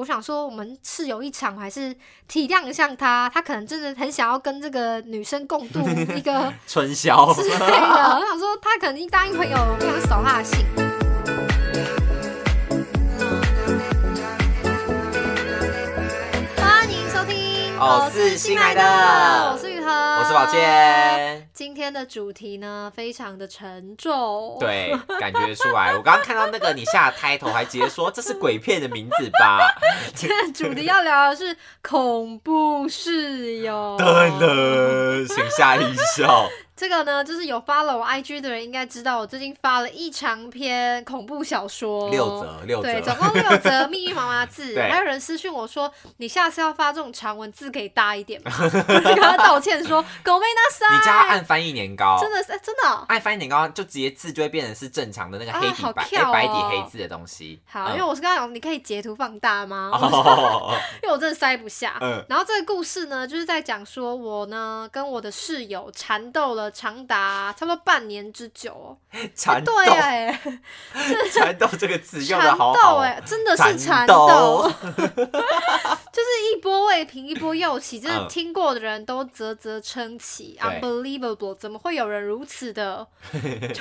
我想说我们是有一场，还是体谅一下他，他可能真的很想要跟这个女生共度一个 春宵之类的。我想说他肯定答应朋友，我不想扫他的兴。欢迎收听，我是新来的是宝。健。今天的主题呢，非常的沉重。，对，感觉出来。我刚刚看到那个你下的开头，还直接说这是鬼片的名字吧？今天的主题要聊的是恐怖室友。噔了，请下一跳。这个呢，就是有 follow 我 IG 的人应该知道，我最近发了一长篇恐怖小说，六则，六对，则总。共六则密密麻麻字。对还有人私讯我说，你下次要发这种长文字可以大一点吗？我就跟他道歉说，狗妹那塞，你叫他按翻译年糕，真的是、哎真的哦、按翻译年糕就直接字就会变成是正常的那个黑啊底白、白底黑字的东西。好，嗯因为我是跟他讲，你可以截图放大吗？哦，因为我真的塞不下。嗯然后这个故事呢，就是在讲说我呢跟我的室友缠斗了长达差不多半年之久哦。蚕豆对，哎、蚕豆这个词用好好斗哎、哦。真的是缠缠斗斗，就是一波未平一波又起，真的嗯。听过的人都啧啧称奇。对，unbelievable，怎么会有人如此的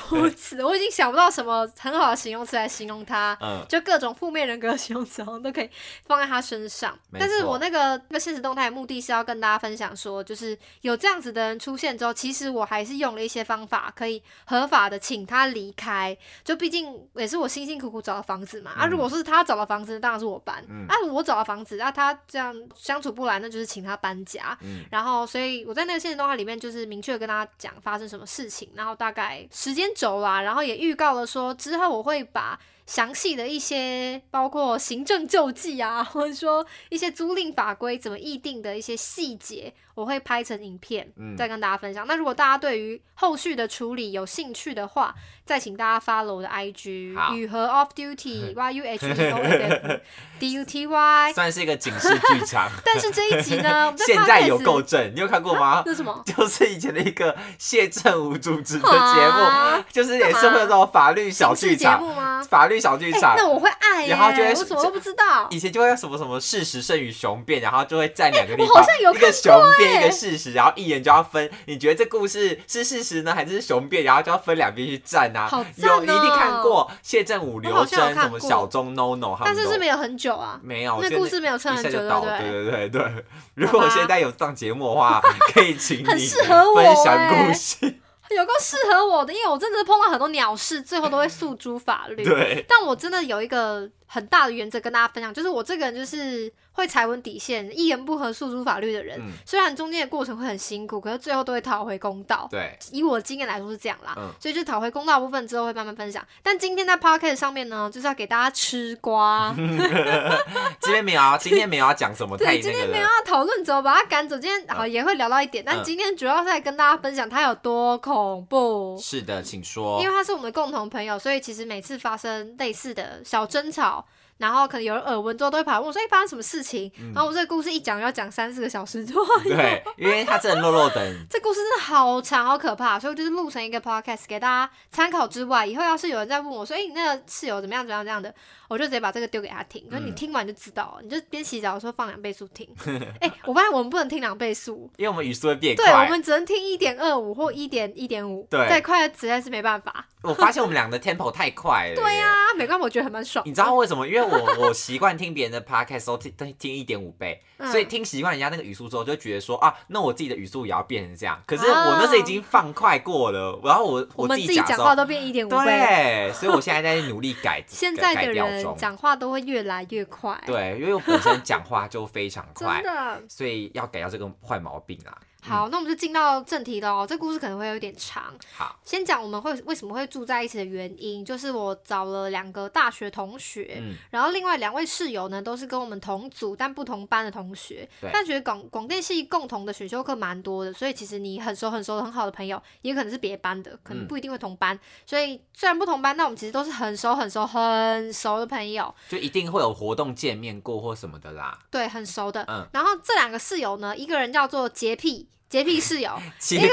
如此？我已经想不到什么很好的形容词来形容他。嗯，就各种负面人格的形容词好像都可以放在他身上，但是我那个那个现实动态的目的是要跟大家分享说，就是有这样子的人出现之后，其实我还是用了一些方法，可以合法的请他离开。就毕竟也是我辛辛苦苦找的房子嘛，啊，嗯如果是他找的房子，当然是我搬；嗯啊，我找的房子，啊，他这样相处不来，那就是请他搬家。嗯然后，所以我在那个现实动画里面就是明确跟大家讲发生什么事情，然后大概时间轴啦，然后也预告了说之后我会把详细的一些包括行政救济啊，或者说一些租赁法规怎么议定的一些细节，我会拍成影片嗯再跟大家分享。那如果大家对于后续的处理有兴趣的话，再请大家 follow 我的 IG 好雨和 Off Duty Y U H E O F F D U T Y。算是一个警示剧场。但是这一集呢，在现在有够正，你有看过吗？这是什么？就是以前的一个谢振武主持的节啊目，就是也是会有这种法律小剧场？法律小剧哎、场。那我会爱耶、然后就会我什么都不知道。以前就会什么什么事实胜于雄辩，然后就会站两个地方我好方，像有一个雄辩，哎一个事实，然后一人就要分，你觉得这故事是事实呢，还是雄辩？然后就要分两边去站啊。有你一定看过谢振武、我刘真、什么小钟、NONO 他们都但是是没有很久啊，没有，那故事没有撑很久，对对？对对对对。如果现在有上节目的话，可以请你分享哎故事。有够适合我的，因为我真的是碰到很多鸟事，最后都会诉诸法律。对，但我真的有一个很大的原则跟大家分享，就是我这个人就是会踩稳底线，一言不合诉诸法律的人。嗯，虽然中间的过程会很辛苦，可是最后都会讨回公道。对，以我的经验来说是这样啦，嗯所以就讨回公道部分之后会慢慢分享。但今天在 p o c k e t 上面呢，就是要给大家吃瓜。今天没有啊，今天没有要讲什么太对，今。天没有要讨论怎么把他赶走，今天好也会聊到一点，但嗯今天主要是来跟大家分享他有多恐怖。是的，请说因。为他是我们的共同朋友，所以其实每次发生类似的小争吵，然后可能有人耳闻之后，都会跑来问我说：“哎、发生什么事情？”然后我这个故事一讲要讲三四个小时左右。嗯对，因为他真的肉肉等，这故事真的好长好可怕，所以我就是录成一个 podcast 给大家参考之外，以后要是有人在问我说：“哎、你那个室友怎么样怎么样这样的？”我就直接把这个丢给他听，那、你嗯听完就知道了，你就边洗澡的时候放两倍速听。哎、我发现我们不能听两倍速，因为我们语速会变对，我快。们只能听一点二五或一点一点五，对再快实在是没办法。我发现我们俩的 tempo 太快了。对呀、没关系，我觉得还蛮爽。你知道为什么？因为我 我习惯听别人的 podcast 都听听听一点五倍，嗯所以听习惯人家那个语速之后，就觉得说啊，那我自己的语速也要变成这样。可是哦我那时候已经放快过了，然后我我们自己讲话都变一点五倍，对，所以我现在在努力改 现在改的人。讲话都会越来越快，，对，因为我本身讲话就非常快。所以要改掉这个坏毛病啊。好，那我们就进到正题喽。这故事可能会有点长，好，先讲我们会为什么会住在一起的原因，就是我找了两个大学同学，嗯，然后另外两位室友呢，都是跟我们同组但不同班的同学对。但觉得广广电系共同的选修课蛮多的，所以其实你很熟很熟的很好的朋友，也可能是别班的，可能嗯不一定会同班。所以虽然不同班，但我们其实都是很熟很熟很熟的朋友，就一定会有活动见面过或什么的啦。对，很熟的。嗯然后这两个室友呢，一个人叫做洁癖。洁癖室友，洁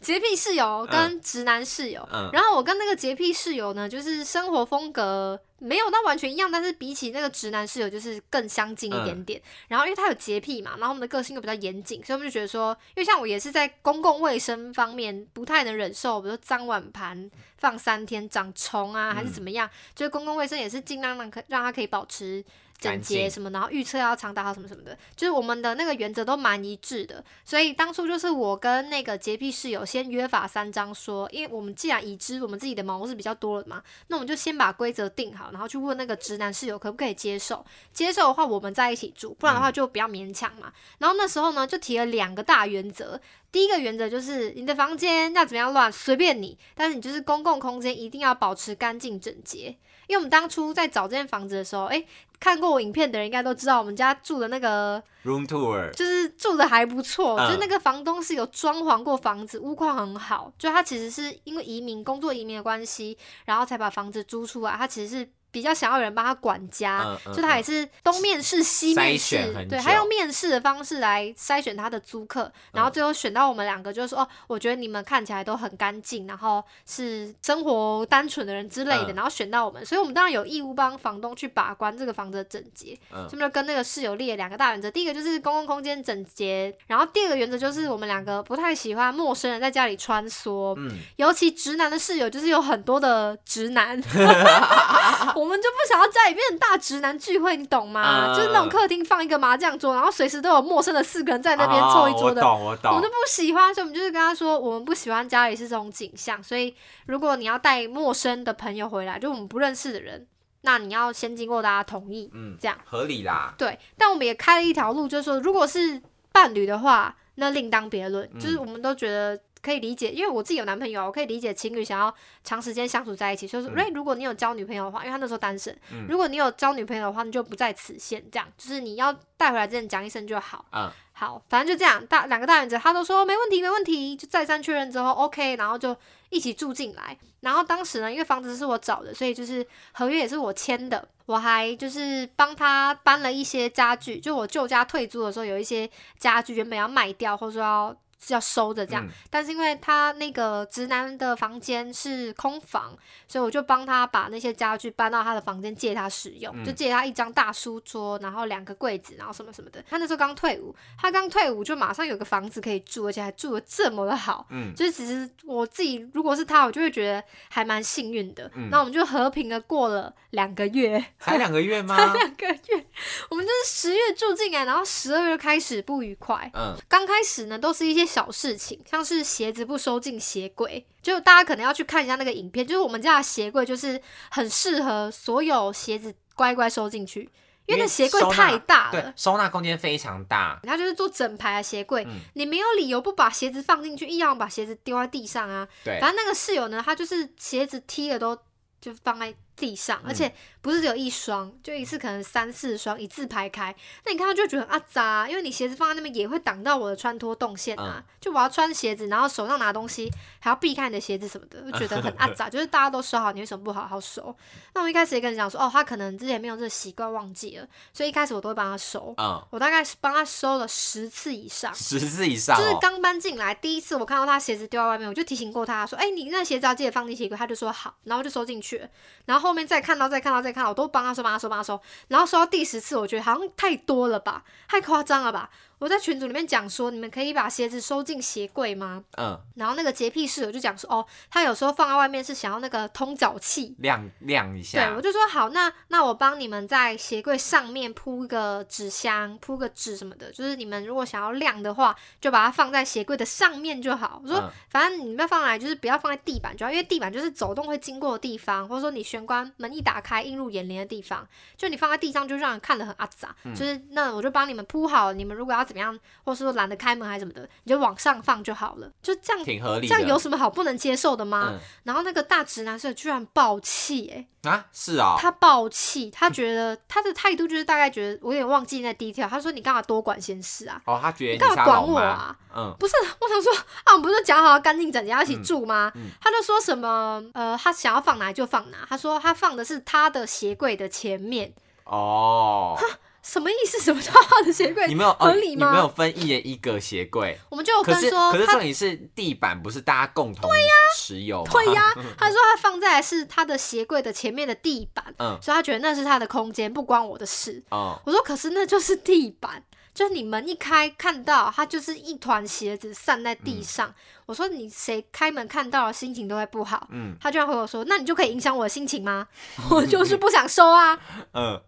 洁癖室友跟直男室友，嗯然后我跟那个洁癖室友呢，就是生活风格没有到完全一样，但是比起那个直男室友就是更相近一点点。然后因为他有洁癖嘛，然后我们的个性又比较严谨，所以我们就觉得说，因为像我也是在公共卫生方面不太能忍受，比如说脏碗盘放三天长虫啊，还是怎么样，就是公共卫生也是尽量让可让他可以保持。整洁什么，然后预测要长打好什么什么的，就是我们的那个原则都蛮一致的。所以当初就是我跟那个洁癖室友先约法三章说，因为我们既然已知我们自己的毛是比较多了嘛，那我们就先把规则定好，然后去问那个直男室友可不可以接受。接受的话，我们在一起住；不然的话，就不要勉强嘛。然后那时候呢，就提了两个大原则。第一个原则就是你的房间要怎么样乱随便你，但是你就是公共空间一定要保持干净整洁。因为我们当初在找这间房子的时候，诶，看过我影片的人应该都知道，我们家住的那个 room tour，就是住的还不错，嗯就是那个房东是有装潢过房子，屋况很好。就他其实是因为移民工作移民的关系，然后才把房子租出来。他其实是比较想要有人帮他管家，嗯嗯就他也是东面试西面试，对，他用面试的方式来筛选他的租客，然后最后选到我们两个，就是说哦，我觉得你们看起来都很干净，然后是生活单纯的人之类的，嗯。然后选到我们，所以我们当然有义务帮房东去把关这个房子的整洁。嗯。所以就跟那个室友列了两个大原则，第一个就是公共空间整洁，然后第二个原则就是我们两个不太喜欢陌生人在家里穿梭，嗯，尤其直男的室友就是有很多的直男，我们就不想要家里变成大直男聚会，你懂吗？嗯就是那种客厅放一个麻将桌，然后随时都有陌生的四个人在那边凑一桌的。哦我懂，我懂我们就。不喜欢，所以我们就是跟他说，我们不喜欢家里是这种景象，所以如果你要带陌生的朋友回来，就我们不认识的人，那你要先经过大家同意，嗯，这样。合理啦。对，但我们也开了一条路，就是说，如果是伴侣的话，那另当别论。就是嗯我们都觉得可以理解，因为我自己有男朋友啊，我可以理解情侣想要长时间相处在一起。所以说，如果你有交女朋友的话，因为他那时候单身，嗯如果你有交女朋友的话，你就不在此限。这样，就是你要带回来之前讲一声就好。嗯，好，反正就这样，大两个大原则，他都说没问题，没问题，就再三确认之后，OK，然后就一起住进来。然后当时呢，因为房子是我找的，所以就是合约也是我签的，我还就是帮他搬了一些家具，就我旧家退租的时候，有一些家具原本要卖掉，或者说要要收着这样，嗯但是因为他那个直男的房间是空房，所以我就帮他把那些家具搬到他的房间借他使用，嗯就借他一张大书桌，然后两个柜子，然后什么什么的。他那时候刚退伍，他刚退伍就马上有个房子可以住，而且还住的这么的好。嗯，就是其实我自己如果是他，我就会觉得还蛮幸运的。嗯那我们就和平的过了两个月，才两个月 吗？才两个月，我们就是十月住进来，然后十二月开始不愉快。嗯，刚开始呢，都是一些小事情，像是鞋子不收进鞋柜，就大家可能要去看一下那个影片，就是我们家的鞋柜就是很适合所有鞋子乖乖收进去，因为那鞋柜太大对了，。收纳空间非常大。它就是做整排的鞋柜，嗯你没有理由不把鞋子放进去，硬要把鞋子丢在地上啊。对，反正那个室友呢，他就是鞋子踢了都就放在地上，而且不是只有一双，就一次可能三四双一字排开。那你看到就会觉得很阿杂，因为你鞋子放在那边也会挡到我的穿脱动线啊。就我要穿鞋子，然后手上拿东西还要避开你的鞋子什么的，就觉得很 阿杂。就是大家都收好，你为什么不好好收？那我一开始也跟你讲说，哦，他可能之前没有这个习惯，忘记了，所以一开始我都会帮他收。嗯，我大概是帮他收了十次以上。十次以上哦。就是刚搬进来第一次，我看到他鞋子丢在外面，我就提醒过他说：“哎、你那鞋子要记得放进鞋柜。”他就说好，然后就收进去了。然后后面再看到、再看到、再看到，我都帮他说、帮他说、帮他说。然后说到第十次，我觉得好像太多了吧，太夸张了吧。我在群组里面讲说，你们可以把鞋子收进鞋柜吗？嗯，然后那个洁癖室友就讲说，哦，他有时候放在外面是想要那个通脚器，晾晾一下对，我。就说好，那那我帮你们在鞋柜上面铺个纸箱，铺个纸什么的，就是你们如果想要晾的话，就把它放在鞋柜的上面就好。我说，嗯反正你们要放来，就是不要放在地板就好，因为地板就是走动会经过的地方，或者说你玄关门一打开映入眼帘的地方，就你放在地上就让人看得很阿杂。嗯就是那我就帮你们铺好，你们如果要怎么样，或是说懒得开门还是什么的，你就往上放就好了，就这样。挺合理的。这样有什么好不能接受的吗？嗯然后那个大直男是居然爆气、欸，啊，是哦。他爆气，他觉得他的态度就是大概觉得我有点忘记那 detail，他说你干嘛多管闲事啊？哦，他觉得你干嘛管我？啊？嗯不是，我想说啊，我们不是讲好要干净整洁要一起住吗？嗯嗯他就说什么呃，他想要放哪就放哪，他说他放的是他的鞋柜的前面，哦，什么意思？什么叫他的鞋柜你没有合理吗？哦你没有分一人一个鞋柜，我们就有可是分说可是重点是地板不是大家共同持有吗？对呀，他说他放在是他的鞋柜的前面的地板，嗯所以他觉得那是他的空间，不关我的事。哦，我说可是那就是地板，就是你门一开看到它就是一团鞋子散在地上。我说你谁开门看到了心情都会不好。嗯他居然回我说：“那你就可以影响我的心情吗？” 我就是不想收啊。嗯，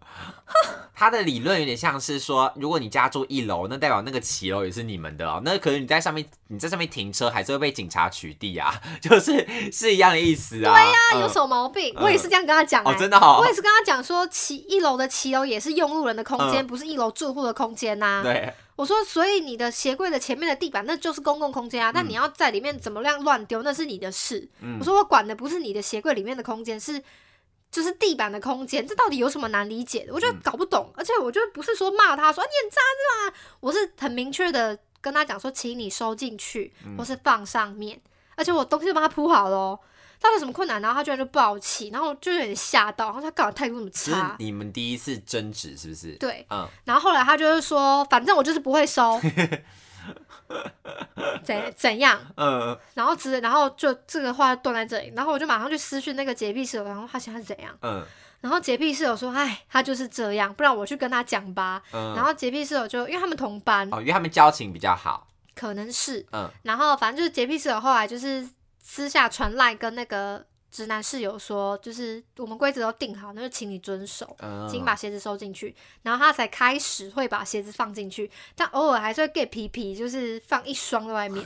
他的理论有点像是说，如果你家住一楼，那代表那个骑楼也是你们的哦。那可能你在上面，你在上面停车，还是会被警察取缔啊，就是是一样的意思啊。对呀、那有什么毛病？我也是这样跟他讲、欸。哦，真的哦。我也是跟他讲说，骑一楼的骑楼也是用路人的空间，嗯不是一楼住户的空间呐、对，我说，所以你的鞋柜的前面的地板那就是公共空间啊，但你要在里面怎么样乱丢，那是你的事。嗯我说我管的不是你的鞋柜里面的空间，是就是地板的空间，这到底有什么难理解的？我就嗯搞不懂，而且我就不是说骂他说、啊你很渣是吧？我是很明确的跟他讲说，请你收进去，嗯或是放上面，而且我东西都帮他铺好了哦。他有什么困难，然后他居然就爆气，然后就有点吓到，然后他干嘛态度那么差？你们第一次争执是不是？对，嗯，然后后来他就是说，反正我就是不会收，怎怎样？嗯，然后直，然后就这个话断在这里，然后我就马上去私讯那个洁癖室友，然后他现在是怎样？嗯然后洁癖室友说，哎，他就是这样，不然我去跟他讲吧。嗯，然后洁癖室友就因为他们同班，哦，因为他们交情比较好，可能是，嗯然后反正就是洁癖室友后来就是私下传赖跟那个直男室友说，就是我们规则都定好，那就请你遵守。嗯，请把鞋子收进去，然后他才开始会把鞋子放进去，但偶尔还是会 get 皮皮，就是放一双在外面，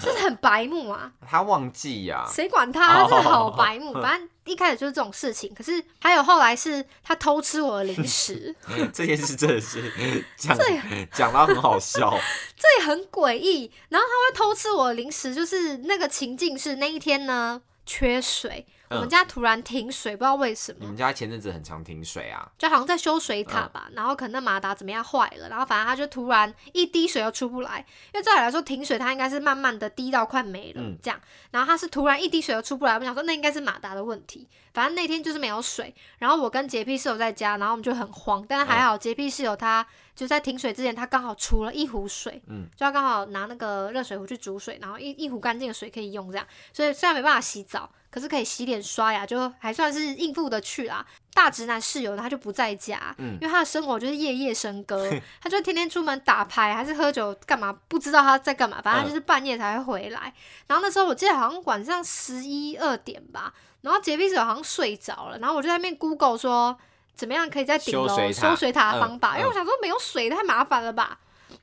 就是很白目啊，他忘记呀、谁管他？哦真的好白目。反正一开始就是这种事情，可是还有后来是他偷吃我的零食，这件事真的是 讲这讲到很好笑，这也很诡异。然后他会偷吃我的零食，就是那个情境是那一天呢缺水，我们嗯。家突然停水，不知道为什么。你们家前阵子很常停水啊，就好像在修水塔吧，嗯。然后可能那马达怎么样坏了，然后反正它就突然一滴水都出不来，因为照理来说停水它应该是慢慢的滴到快没了、嗯。这样，然后它是突然一滴水都出不来，我想说那应该是马达的问题，反正那天就是没有水，然后我跟洁癖室友在家，然后我们就很慌，但是还好洁癖室友他就在停水之前他刚好出了一壶水，嗯，就他刚好拿那个热水壶去煮水，然后一一壶干净的水可以用这样，所以虽然没办法洗澡。可是可以洗脸刷牙，就还算是应付的去啦。大直男室友他就不在家，嗯因为他的生活就是夜夜笙歌，他就天天出门打牌还是喝酒干嘛，不知道他在干嘛，反正就是半夜才会回来。然后那时候我记得好像晚上十一二点吧，然后洁癖者好像睡着了，然后我就在那边 Google 说怎么样可以在顶楼修水塔的方法，嗯因为我想说没有水太麻烦了吧。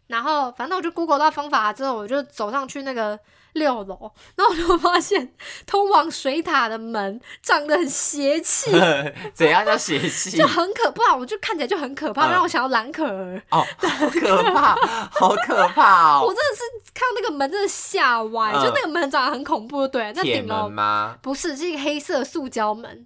然后反正我就 Google 到方法之后，我就走上去那个六楼，然后我就发现通往水塔的门长得很邪气，怎样叫邪气就？很可怕，我就看起来就很可怕，嗯让我想要蓝可儿。哦，好可怕，好可怕哦！我真的是看到那个门真的吓歪，嗯就那个门长得很恐怖，对，那顶楼吗？不是是一个黑色塑胶门，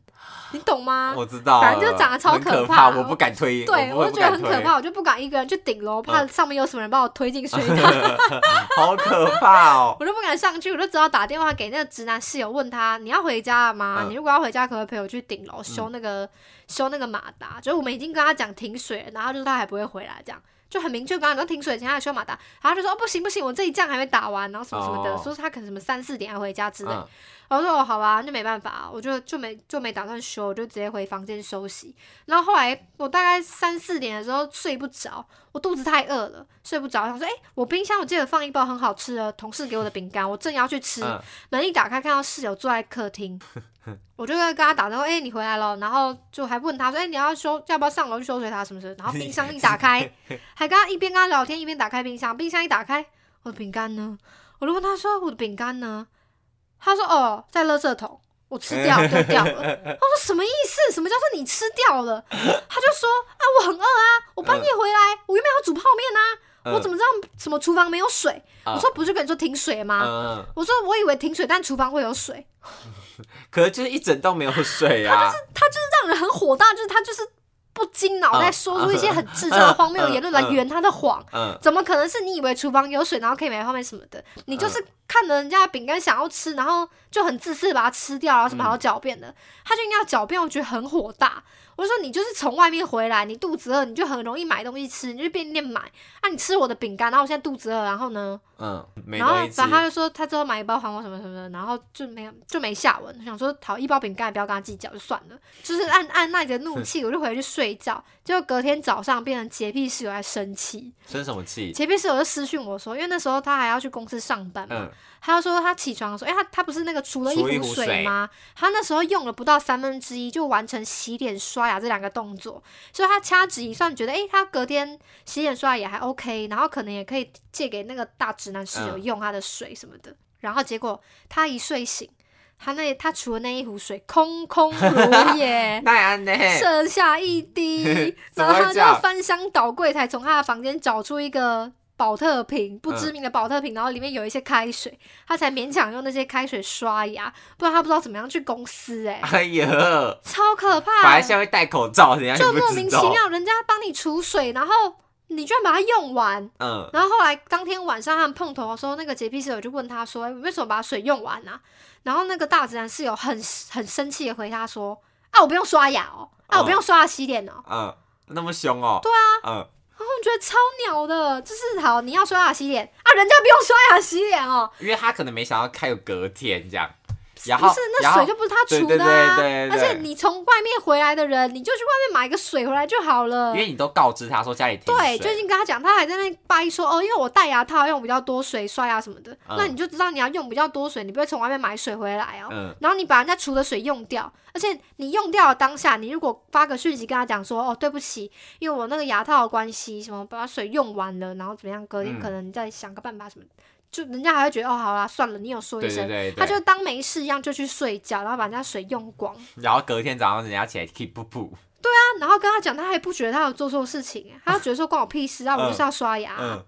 你懂吗？我知道了，反正就长得超可怕我不敢推，对，我我就觉得很可怕，我就不敢一个人去顶楼，怕嗯上面有什么人把我推进水塔。好可怕哦！我就不敢上去，我就只好打电话给那个直男室友，问他你要回家了吗？嗯你如果要回家，可不可以陪我去顶楼修那个、修那个马达？就是我们已经跟他讲停水了，然后就是他还不会回来，这样就很明确跟他讲停水前他要修马达，然后他就说哦不行不行，我这一仗还没打完，然后什么什么的，哦说他可能什么三四点要回家之类。嗯然后我说哦好吧，那没办法，我就就没就没打算修，我就直接回房间休息。然后后来我大概三四点的时候睡不着，我肚子太饿了，睡不着。我想说，哎、我冰箱我记得放一包很好吃的同事给我的饼干，我正要去吃，嗯门一打开看到室友坐在客厅，我就跟他打招呼，哎、你回来了，然后就还问他说，哎、你要修要不要上楼去修水塔什么什么？然后冰箱一打开，还跟他一边跟他聊天一边打开冰箱，冰箱一打开，我的饼干呢？我就问他说我的饼干呢？他说哦，在垃圾桶，我吃掉丢掉了。他说什么意思？什么叫做你吃掉了？他就说啊，我很饿啊，我半夜回来，我原本要煮泡面啊，我怎么？知道什么厨房没有水？我说不是跟你说停水吗？嗯，我说我以为停水，但厨房会有水，可是就是一整栋没有水啊！他就是他就是让人很火大，就是他就是不经脑袋嗯说出一些很智障的荒谬的言论来圆他的谎。嗯，怎么可能是你以为厨房有水，然后可以买泡面什么的？你就是看着人家饼干想要吃，然后就很自私地把它吃掉，然后什么还要狡辩的？他就应该要狡辩，我觉得很火大。我就说你就是从外面回来，你肚子饿，你就很容易买东西吃，你就去便利店买啊，你吃我的饼干，然后我现在肚子饿，然后呢，嗯，没然后东西吃反正他就说他之后买一包还我什么什么的，然后就没有就没下文。想说好一包饼干也不要跟他计较就算了，就是按按耐着怒气，我就回去睡觉。结果隔天早上变成洁癖室友在生气，生什么气？洁癖室友就私讯我说，因为那时候他还要去公司上班嘛，嗯，他就说他起床的时候，哎、他他不是那个除了一壶壶水吗？他那时候用了不到三分之一就完成洗脸刷牙这两个动作，所以他掐指一算，觉得哎、他隔天洗脸刷牙也还 OK，然后可能也可以借给那个大直男室友嗯用他的水什么的。然后结果他一睡醒，他那他除了那一壶水空空如也。剩下一滴，然后他就翻箱倒柜，才从他的房间找出一个保特瓶，不嗯知名的保特瓶，然后里面有一些开水，他才勉强用那些开水刷牙，不然他不知道怎么样去公司、哎，哎呀，超可怕马来西亚会戴口罩，人家就。莫名其妙，人家帮你储水，然后你居然把它用完。嗯，然后后来当天晚上他们碰头的时候，那个洁癖室友就问他说：“哎为什么把水用完啊？”然后那个大自然室友很很生气的回他说：“啊，我不用刷牙哦，啊，我不用刷牙洗脸哦。嗯，那么凶哦。对啊。嗯，然后我觉得超鸟的，就是好，你要刷牙洗脸。啊，人家不用刷牙洗脸哦，因为他可能没想到开有隔天这样，然后不是那水就不是他对对储的啊，对对对而且你从外面回来的人，你就去外面买个水回来就好了。因。为你都告知他说家里停对，水。就已经跟他讲，他还在那掰说哦，因为我戴牙套用比较多水刷牙什么的，嗯。那你就知道你要用比较多水，你不会从外面买水回来哦。嗯。然后你把人家储的水用掉，而且你用掉的当下，你如果发个讯息跟他讲说，哦，对不起，因为我那个牙套的关系，什么把水用完了，然后怎么样，隔天嗯可能你再想个办法什么，就人家还会觉得，哦，好啦，算了，你有说一声，对对对对，他就当没事一样就去睡觉，然后把人家水用光，然后隔天早上人家起来 keep 噗噗，啊，然后跟他讲，他还不觉得他有做错事情，他就觉得说关我屁事啊，我就是要刷牙，嗯，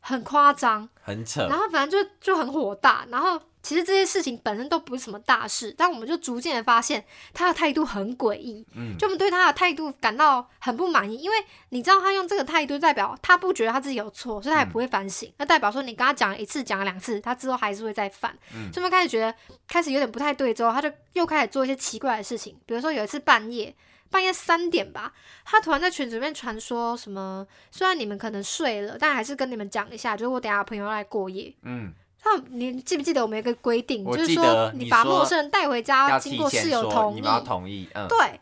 很夸张。很扯。然，后反正就就很火大，然后其实这些事情本身都不是什么大事，但我们就逐渐的发现他的态度很诡异，嗯。就我们对他的态度感到很不满意，因为你知道他用这个态度代表他不觉得他自己有错，所以他也不会反省，那代表说你跟他讲了一次讲了两次，他之后还是会再犯，嗯。所以我们开始觉得开始有点不太对，之后他就又开始做一些奇怪的事情，比如说有一次半夜。半夜三点吧，他突然在群组里面传说什么，虽然你们可能睡了，但还是跟你们讲一下，就是我等下朋友要来过夜，嗯，那你记不记得我们有一个规定，就是说你把陌生人带回家，要经过室友同意，你们要同意，嗯，对。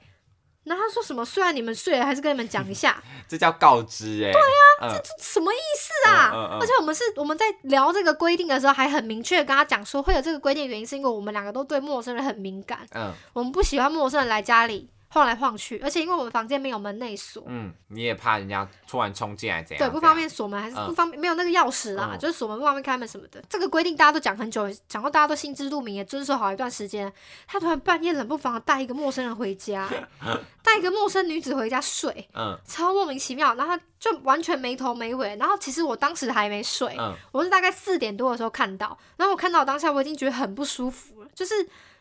然后他说什么？虽然你们睡了，还是跟你们讲一下，这叫告知哎，对啊，嗯，这什么意思啊？嗯嗯嗯。而且我们是我们在聊这个规定的时候，还很明确跟他讲说，会有这个规定的原因是因为我们两个都对陌生人很敏感，嗯。我们不喜欢陌生人来家里晃来晃去，而且因为我们房间没有门内锁，嗯，你也怕人家突然冲进来怎样？对，不方便锁门，还是嗯不方便，没有那个钥匙啦，嗯就是锁门不方便开门什么的。这个规定大家都讲很久，讲到大家都心知肚明，也遵守好一段时间。他突然半夜冷不防带一个陌生人回家，带一个陌生女子回家睡，嗯超莫名其妙。然后他就完全没头没尾。然后其实我当时还没睡，嗯我是大概四点多的时候看到，然后我看到当下我已经觉得很不舒服了，就是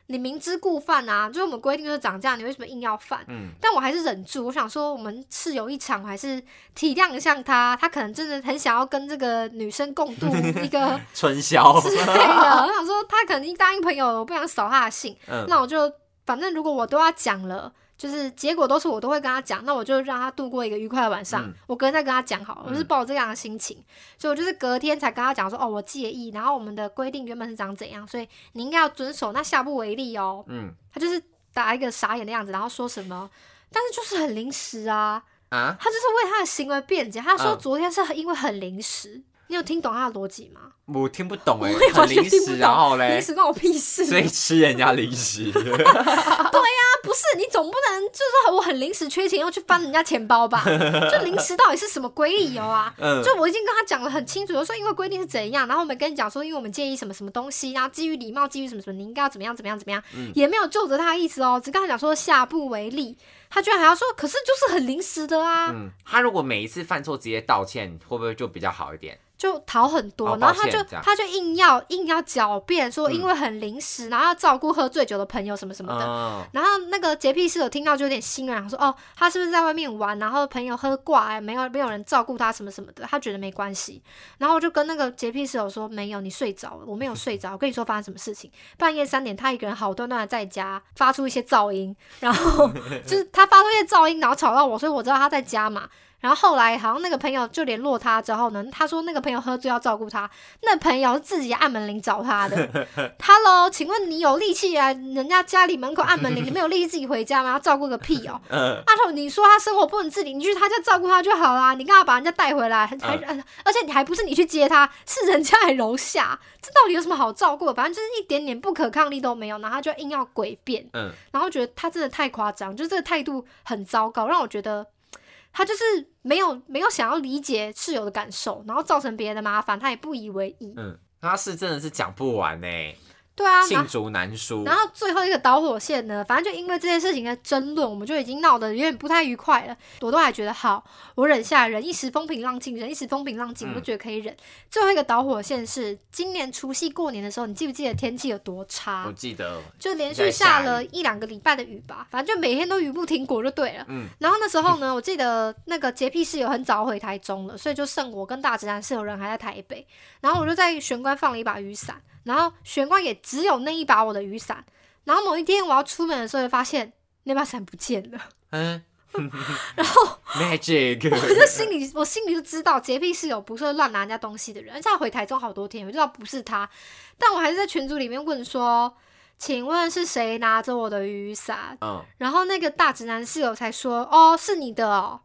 你明知故犯啊，就是我们规定就是涨价，你为什么硬要犯？嗯，但我还是忍住，我想说我们室友一场，我还是体谅一下他，他可能真的很想要跟这个女生共度 一个春宵，之类的。我想说他可能答应朋友了，我不想扫他的兴，嗯那我就反正如果我都要讲了。就是结果都是我都会跟他讲，那我就让他度过一个愉快的晚上。嗯我隔天再跟他讲好了，我是嗯抱这样的心情，所以我就是隔天才跟他讲说，哦，我介意，然后我们的规定原本是长怎样，所以你应该要遵守，那下不为例哦。嗯他就是打一个傻眼的样子，然后说什么，但是就是很临时啊，啊，他就是为他的行为辩解。他说嗯昨天是因为很临时，你有听懂他的逻辑吗？我听不懂哎 我也，很完全临时，听不懂然后嘞临，时关我屁事。所以吃人家零食，对呀不是你总不能就是说我很临时缺钱又去翻人家钱包吧？就临时到底是什么鬼理由啊？嗯，就我已经跟他讲的很清楚，我说因为规定是怎样，然后我们跟你讲说，因为我们介意什么什么东西，然后基于礼貌，基于什么什么，你应该要怎么样怎么样怎么样，嗯也没有就着他的意思哦，只跟他讲说下不为例，他居然还要说，可是就是很临时的啊，嗯，他如果每一次犯错直接道歉，会不会就比较好一点？就逃很多，哦然后他就他就硬要硬要狡辩说，嗯因为很临时，然后要照顾喝醉酒的朋友什么什么的。嗯然后那个洁癖室友听到就有点心软，说：“哦，他是不是在外面玩，然后朋友喝挂，哎没有没有人照顾他什么什么的，他觉得没关系。”然后我就跟那个洁癖室友说：“没有，你睡着了，我没有睡着。我跟你说发生什么事情？半夜三点，他一个人好端端的在家发出一些噪音，然后 就是他发出一些噪音，然后吵到我，所以我知道他在家嘛。然后后来好像那个朋友就联络他之后呢，他说那个朋友喝醉要照顾他，那朋友是自己按门铃找他的。Hello，请问你有力气啊？人家家里门口按门铃，你没有力气自己回家吗？要照顾个屁哦！嗯，阿头，你说他生活不能自理，你去他家照顾他就好啦。你干嘛把人家带回来？还而且你还不是你去接他，是人家在楼下，这到底有什么好照顾的？反正就是一点点不可抗力都没有，然后他就硬要诡辩，嗯，然后觉得他真的太夸张，就是这个态度很糟糕，让我觉得他就是没有没有想要理解室友的感受，然后造成别人的麻烦，他也不以为意。嗯，他是真的是讲不完呢，对啊，罄竹难书。然后最后一个导火线呢，反正就因为这件事情的争论，我们就已经闹得有点不太愉快了。朵朵还觉得好，我忍下，忍一时风平浪静，忍一时风平浪静，嗯我就觉得可以忍。最后一个导火线是今年除夕过年的时候，你记不记得天气有多差我？记得，就连续下了一两个礼拜的雨吧，反正就每天都雨不停果就对了。嗯，然后那时候呢，我记得那个洁癖室友很早回台中了，所以就剩我跟大直男室友人还在台北。然后我就在玄关放了一把雨伞，然后玄关也只有那一把我的雨伞。然后某一天我要出门的时候，就发现那把伞不见了。嗯，然后 magic，我就心里，我心里就知道洁癖室友不是会乱拿人家东西的人，而且他回台中好多天，我就知道不是他。但我还是在群组里面问说：“请问是谁拿着我的雨伞？”嗯，然后那个大直男室友才说：“哦，是你的哦。”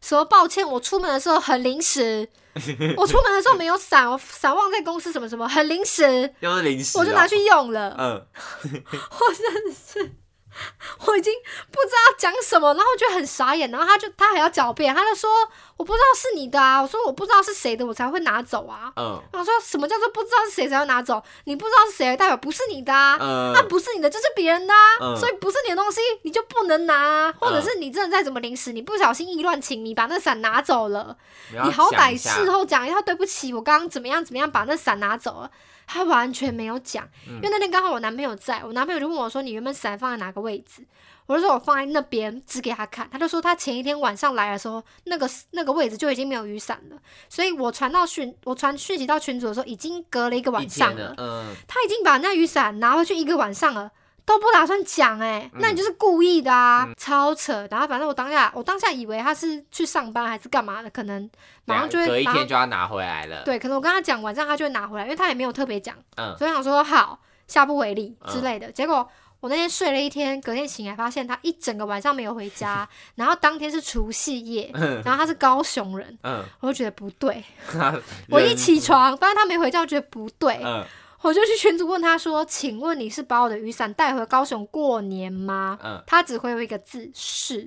什么抱歉，我出门的时候很临时，我出门的时候没有伞，我伞忘在公司，什么什么很临时，又是零食、哦，我就拿去用了。嗯，我真的是，我已经不知道讲什么，然后我就很傻眼，然后他就他还要狡辩，他就说我不知道是你的啊，我说我不知道是谁的，我才会拿走啊。嗯，我说什么叫做不知道是谁才会拿走？你不知道是谁，代表不是你的啊。嗯那、不是你的就是别人的啊，嗯所以不是你的东西你就不能拿啊，或者是你真的再怎么临时，你不小心意乱情迷把那伞拿走了，你你好歹事后讲一下对不起，我刚刚怎么样怎么样把那伞拿走了。他完全没有讲，嗯因为那天刚好我男朋友在，我男朋友就问我说：“你原本伞放在哪个位置？”我就说我放在那边，指给他看。他就说他前一天晚上来的时候，那个那个位置就已经没有雨伞了，所以我传到讯我传讯息到群主的时候，已经隔了一个晚上了了，。嗯，他已经把那雨伞拿回去一个晚上了，都不打算讲哎、那你就是故意的啊，超扯。然后反正我当下我当下以为他是去上班还是干嘛的，可能马上就会隔一天就要拿回来了。，对，可能我跟他讲晚上他就会拿回来，因为他也没有特别讲，嗯，所以想说好下不为例嗯。之类的。结果我那天睡了一天，隔天醒来发现他一整个晚上没有回家，然后当天是除夕夜，然后他是高雄人，嗯，我就觉得不对。我一起床发现他没回家，我觉得不对，嗯我就去群主问他说：“请问你是把我的雨伞带回高雄过年吗？”嗯，他只回我一个字是，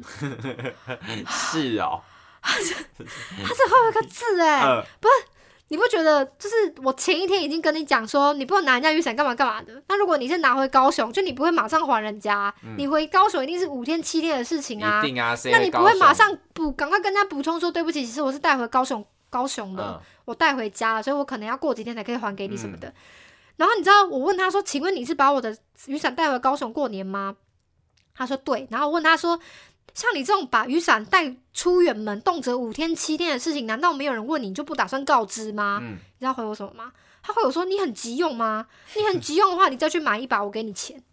是哦，他只回我一个字哎、嗯，你不觉得就是我前一天已经跟你讲说你不能拿人家雨伞干嘛干嘛的？那如果你是拿回高雄，就你不会马上还人家，你回高雄一定是五天七天的事情啊嗯一。定啊，那你不会马上补，赶快跟人家补充说对不起，其实我是带回高雄高雄的，嗯我带回家了，所以我可能要过几天才可以还给你什么的。然后你知道我问他说，请问你是把我的雨伞带回高雄过年吗？他说对，然后我问他说，像你这种把雨伞带出远门，动辄五天七天的事情，难道没有人问你就不打算告知吗？嗯，你知道回我什么吗？他回我说你很急用吗？你很急用的话，你再去买一把，我给你钱。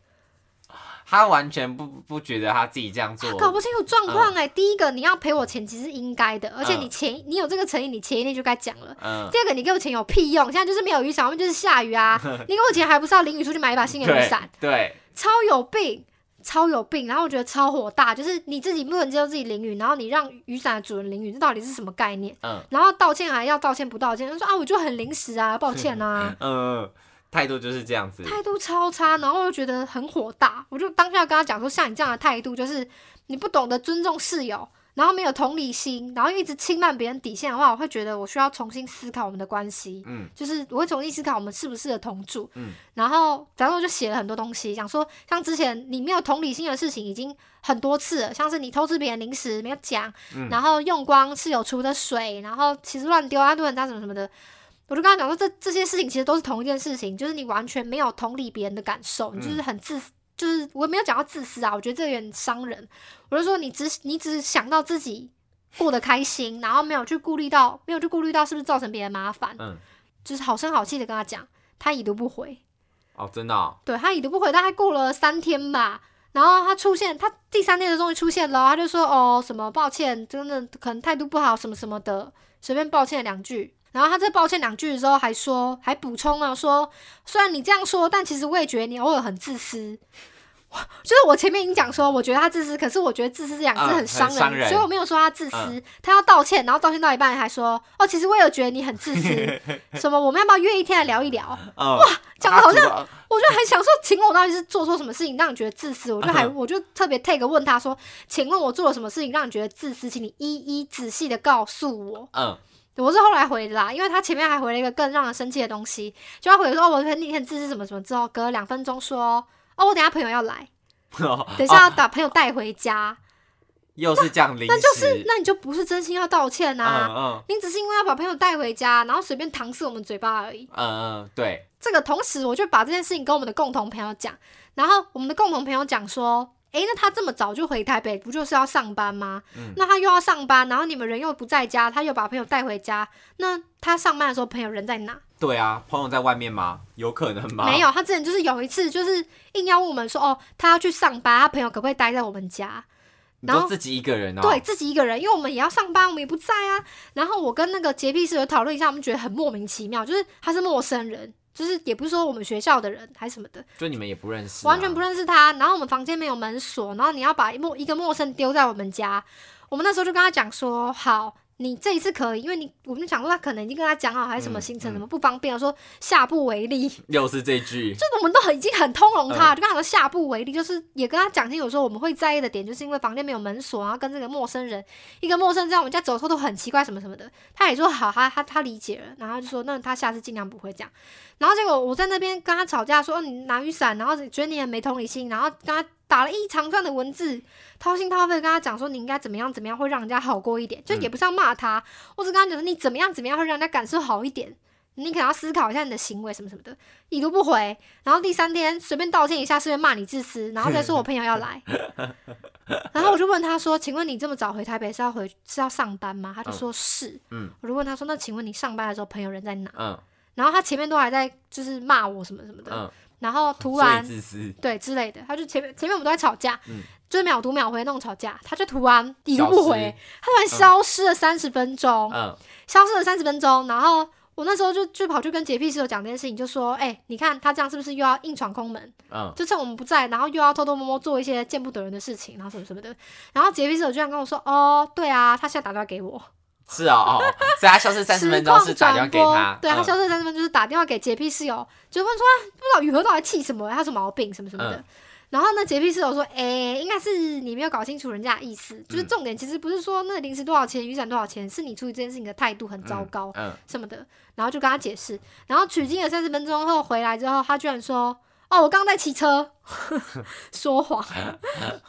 他完全不不觉得他自己这样做，搞不清楚状况哎。第一个你要赔我钱，其实是应该的，而且你前你有这个诚意，你前一天就该讲了。嗯，第二个，你给我钱有屁用？现在就是没有雨伞，外面就是下雨啊！你给我钱还不是要淋雨出去买一把新的雨对伞？对，超有病，超有病！然后我觉得超火大，就是你自己不能接受自己淋雨，然后你让雨伞的主人淋雨，这到底是什么概念？嗯然后道歉还要道歉不道歉，他说啊我就很临时啊，抱歉啊，嗯，态度就是这样子，态度超差，然后我就觉得很火大，我就当下跟他讲说，像你这样的态度，就是你不懂得尊重室友。然后没有同理心，然后一直侵犯别人底线的话，我会觉得我需要重新思考我们的关系。嗯就是我会重新思考我们适不适合同住。嗯，然后然后我就写了很多东西，想说像之前你没有同理心的事情已经很多次了，像是你偷吃别人零食没有讲，嗯然后用光室友出的水，然后其实乱丢啊、乱人家什么什么的。我就跟他讲说，这这些事情其实都是同一件事情，就是你完全没有同理别人的感受，你就是很自私，就是我没有讲到自私啊，我觉得这有点伤人。我就说你只你只想到自己过得开心，然后没有去顾虑到，没有去顾虑到是不是造成别人麻烦，嗯，就是好声好气的跟他讲，他已读不回。哦，真的哦，对他已读不回，大概过了三天吧，然后他出现，他第三天的终于出现了，他就说哦什么抱歉，真的可能态度不好什么什么的，随便抱歉两句。然后他在抱歉两句的时候还说，还补充了说，虽然你这样说，但其实我也觉得你偶尔很自私。就是我前面已经讲说，我觉得他自私，可是我觉得自私这两个字嗯很伤人，所以我没有说他自私。嗯他要道歉，然后道歉到一半还说，哦，其实我也有觉得你很自私，什么我们要不要约一天来聊一聊？嗯，讲的好像像我就很想说，请问我到底是做错什么事情让你觉得自私？我就还嗯我就特别 take 问他说，请问我做了什么事情让你觉得自私？请你一一仔细的告诉我。嗯，我是后来回的啦，因为他前面还回了一个更让人生气的东西，就他回说哦，我很你很自私什么什么之后，隔了两分钟说哦，我等下朋友要来，等下要把朋友带回家，又是这样临时，那就是那你就不是真心要道歉啊，嗯嗯你只是因为要把朋友带回家，然后随便搪塞我们嘴巴而已。嗯嗯，对，这个同时，我就把这件事情跟我们的共同朋友讲，然后我们的共同朋友讲说，诶，那他这么早就回台北，不就是要上班吗？嗯那他又要上班，然后你们人又不在家，他又把朋友带回家，那他上班的时候朋友人在哪？对啊，朋友在外面吗？有可能吗？没有，他之前就是有一次，就是硬要问我们说，哦，他要去上班，他朋友可不可以待在我们家？然后自己一个人哦，对，自己一个人，因为我们也要上班，我们也不在啊。然后我跟那个洁癖室友讨论一下，我们觉得很莫名其妙，就是他是陌生人，就是也不是说我们学校的人还是什么的，就你们也不认识啊，完全不认识他。然后我们房间没有门锁，然后你要把陌一个陌生丢在我们家，我们那时候就跟他讲说，好。你这一次可以，因为你我们就想说他可能已经跟他讲好，还是什么嗯行程，嗯什么不方便，说下不为例。又是这句，就我们都很已经很通融他，嗯就跟他说下不为例，就是也跟他讲清楚说我们会在意的点，就是因为房间没有门锁，然后跟这个陌生人，一个陌生人在我们家走的时候都很奇怪什么什么的。他也说好，他他他理解了，然后就说那他下次尽量不会这样。然后结果我在那边跟他吵架说，哦你拿雨伞，然后觉得你很没同理心，然后跟他打了一长串的文字，掏心掏肺地跟他讲说你应该怎么样怎么样会让人家好过一点，就也不是要骂他，我只跟他讲说你怎么样怎么样会让人家感受好一点。你可能要思考一下你的行为什么什么的，已读不回，然后第三天随便道歉一下，是不是骂你自私，然后再说我朋友要来，然后我就问他说：“请问你这么早回台北是要回是要上班吗？”他就说是，嗯。我就问他说：“那请问你上班的时候朋友人在哪？嗯？”然后他前面都还在就是骂我什么什么的，嗯，然后突然，对之类的，他就前面前面我们都在吵架，嗯。就是秒读秒回那种吵架，他就突然已读不回，他突然消失了三十分钟，嗯。消失了三十分钟，然后我那时候就就跑去跟洁癖室友讲这件事情，就说：“哎、你看他这样是不是又要硬闯空门？嗯，就趁我们不在，然后又要偷偷摸摸做一些见不得人的事情，然后什么什么的。”然后洁癖室友居然跟我说：“哦，对啊，他现在打电话给我，是哦哦，所以他消失三十分钟是打电话给他，对他嗯。消失三十分钟就是打电话给洁癖室友，就问说、啊、不知道雨禾到底气什么，他什么毛病什么什么的。嗯。然后呢，洁癖室友说：“哎、应该是你没有搞清楚人家的意思，就是嗯重点其实不是说那个零食多少钱，雨伞多少钱，是你处理这件事情的态度很糟糕。嗯，什么的，然后就跟他解释，然后取经了三十分钟后回来之后，他居然说：“哦，我刚刚在骑车，说谎，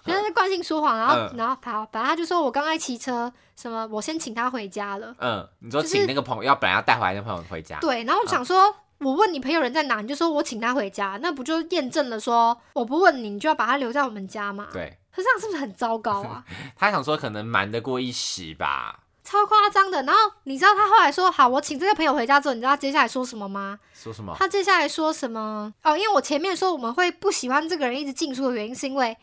人家是惯性说谎。”然后，嗯然后他反正他就说我刚刚在骑车，什么我先请他回家了，嗯，你说就是请那个朋友要本来要带回来的朋友回家，对。然后我想说，我问你朋友人在哪，你就说我请他回家，那不就验证了说我不问你，你就要把他留在我们家嘛？对，可是这样是不是很糟糕啊？他想说可能瞒得过一时吧，超夸张的。然后你知道他后来说好，我请这个朋友回家之后，你知道他接下来说什么吗？说什么？他接下来说什么？哦，因为我前面说我们会不喜欢这个人一直进出的原因，是因为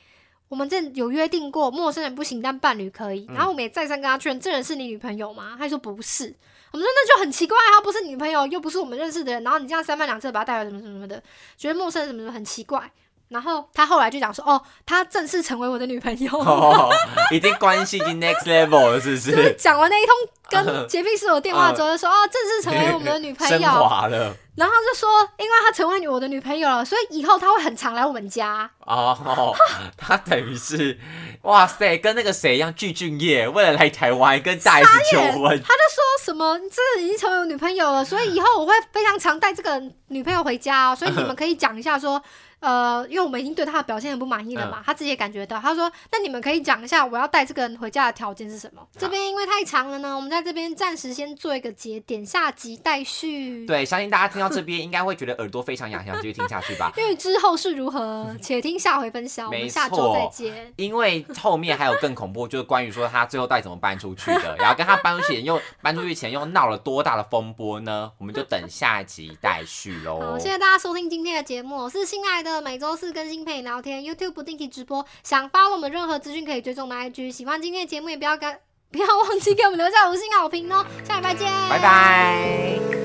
我们这有约定过，陌生人不行，但伴侣可以。嗯然后我们也再三跟他确认，这人是你女朋友吗？他说不是。我们说那就很奇怪，他不是女朋友，又不是我们认识的人，然后你这样三番两次把他带回来，什么什么什么的，觉得陌生人什么什么很奇怪。然后他后来就讲说，哦，他正式成为我的女朋友。哦，已经关系已经 next level 了，是不就是是？讲完那一通跟洁癖室友电话之后，就说哦，正式成为我们的女朋升友。华了。然后就说，因为她成为我的女朋友了，所以以后她会很常来我们家。哦，他等于是，哇塞，跟那个谁一样，具俊晔为了来台湾跟大 S 求婚，他就说什么这个已经成为我女朋友了，所以以后我会非常常带这个女朋友回家哦。所以你们可以讲一下说，呃，因为我们已经对他的表现很不满意了嘛，他自己也感觉到。他说，那你们可以讲一下我要带这个人回家的条件是什么？这边因为太长了呢，我们在这边暂时先做一个节点，下集待续。对，相信大家听到这边应该会觉得耳朵非常痒，想继续听下去吧。因为之后是如何，且听下回分享。我们没下周错再见。因为后面还有更恐怖，就是关于说他最后到底怎么搬出去的，然后跟他搬出去前又搬出去前又闹了多大的风波呢？我们就等下一集待续喽。好，谢谢大家收听今天的节目，我是新来的，的每周四更新陪你聊天，YouTube 不定期直播。想发我们任何资讯可以追踪我们 IG。喜欢今天的节目也不要干不要忘记给我们留下五星好评哦。下礼拜见，拜拜。